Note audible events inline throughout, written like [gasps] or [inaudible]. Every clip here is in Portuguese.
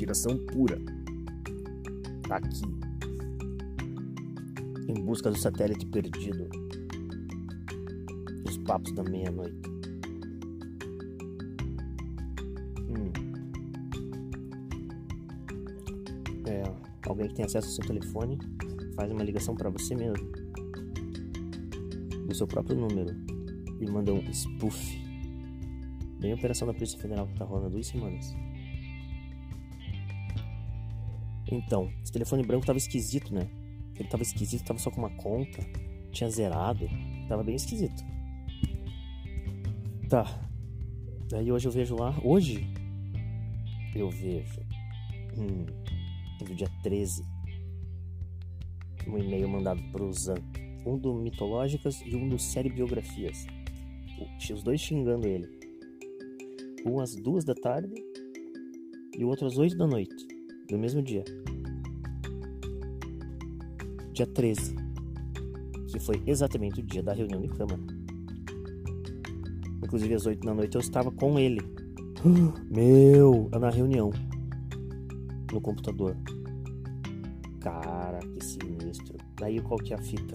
Investigação pura. Aqui. Em busca do satélite perdido. Os papos da meia-noite. Hum. É, alguém que tem acesso ao seu telefone faz uma ligação para você mesmo. Do seu próprio número. E manda um spoof. Bem a operação da Polícia Federal que tá rolando há duas semanas. Então, esse telefone branco tava esquisito, né? Ele tava esquisito, tava só com uma conta, tinha zerado, tava bem esquisito. Tá. Daí hoje eu vejo lá, hoje eu vejo hum, no dia 13 um e-mail mandado pro Zan, um do Mitológicas e um do Série Biografias. Os dois xingando ele. Um às duas da tarde e o outro às oito da noite do mesmo dia. Dia 13, que foi exatamente o dia da reunião de Câmara. Inclusive, às 8 da noite eu estava com ele. [gasps] Meu, na reunião. No computador. Cara, que sinistro. Daí qual que é a fita?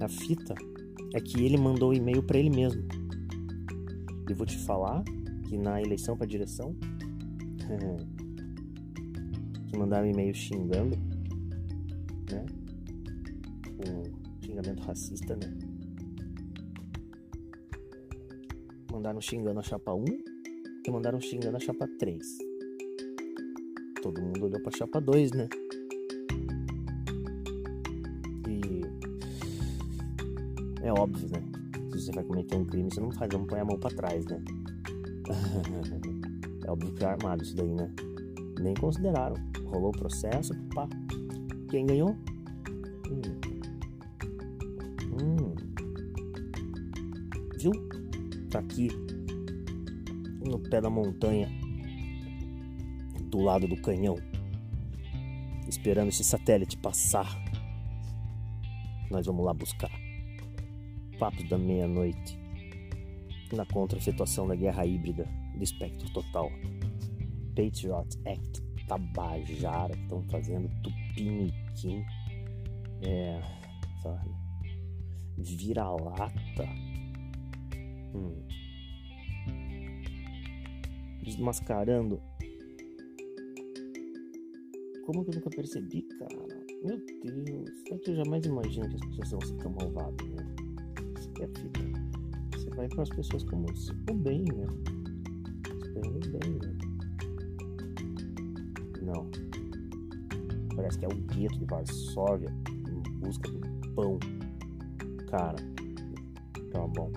A fita é que ele mandou o e-mail para ele mesmo. E vou te falar que na eleição para direção [laughs] que mandaram e-mail xingando, né? Com xingamento racista, né? Mandaram xingando a chapa 1 e mandaram xingando a chapa 3. Todo mundo olhou pra chapa 2, né? E é óbvio, né? Se você vai cometer um crime, você não faz, não põe a mão pra trás, né? [laughs] é óbvio que é armado isso daí, né? Nem consideraram rolou o processo, pá. Quem ganhou? Hum. Hum. Viu? Tá aqui no pé da montanha, do lado do canhão, esperando esse satélite passar. Nós vamos lá buscar. Papo da meia-noite na contra-efetuação da guerra híbrida do espectro total. Patriot Act Tabajara que estão fazendo, Tupiniquim, é, sabe? Vira-lata. Hum. Desmascarando. Como que eu nunca percebi, cara? Meu Deus, é que eu jamais imagino que as pessoas vão ser tão malvadas, né? Isso é fita. Você vai para as pessoas como o bem, né? Esperando bem, né? Não. Parece que é o gueto de Varsóvia em busca do pão. Cara, tá bom.